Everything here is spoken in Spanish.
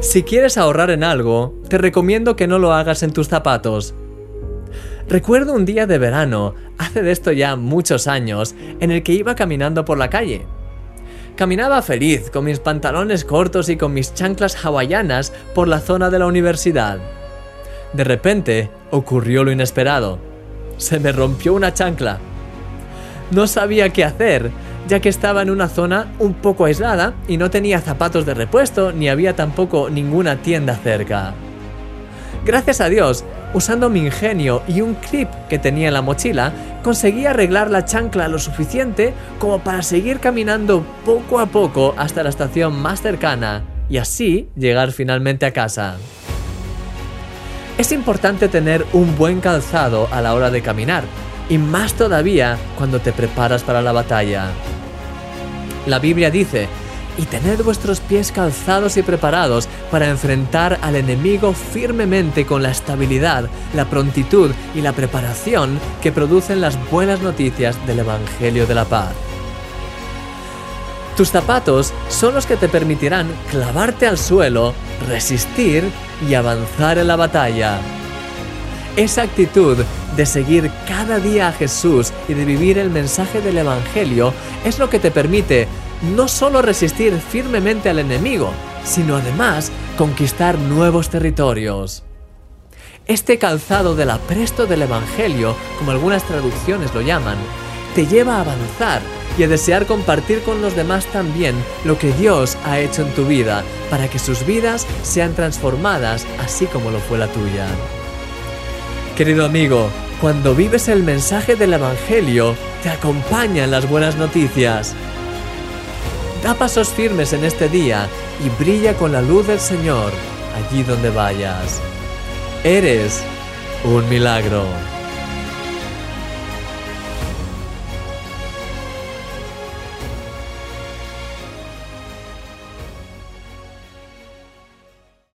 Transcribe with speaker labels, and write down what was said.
Speaker 1: Si quieres ahorrar en algo, te recomiendo que no lo hagas en tus zapatos. Recuerdo un día de verano, hace de esto ya muchos años, en el que iba caminando por la calle. Caminaba feliz con mis pantalones cortos y con mis chanclas hawaianas por la zona de la universidad. De repente ocurrió lo inesperado. Se me rompió una chancla. No sabía qué hacer, ya que estaba en una zona un poco aislada y no tenía zapatos de repuesto ni había tampoco ninguna tienda cerca. Gracias a Dios, usando mi ingenio y un clip que tenía en la mochila, conseguí arreglar la chancla lo suficiente como para seguir caminando poco a poco hasta la estación más cercana y así llegar finalmente a casa. Es importante tener un buen calzado a la hora de caminar, y más todavía cuando te preparas para la batalla. La Biblia dice, y tened vuestros pies calzados y preparados para enfrentar al enemigo firmemente con la estabilidad, la prontitud y la preparación que producen las buenas noticias del Evangelio de la Paz. Tus zapatos son los que te permitirán clavarte al suelo, resistir y avanzar en la batalla. Esa actitud de seguir cada día a Jesús y de vivir el mensaje del Evangelio es lo que te permite no solo resistir firmemente al enemigo, sino además conquistar nuevos territorios. Este calzado del apresto del Evangelio, como algunas traducciones lo llaman, te lleva a avanzar y a desear compartir con los demás también lo que Dios ha hecho en tu vida, para que sus vidas sean transformadas así como lo fue la tuya. Querido amigo, cuando vives el mensaje del Evangelio, te acompañan las buenas noticias. Da pasos firmes en este día y brilla con la luz del Señor allí donde vayas. Eres un milagro.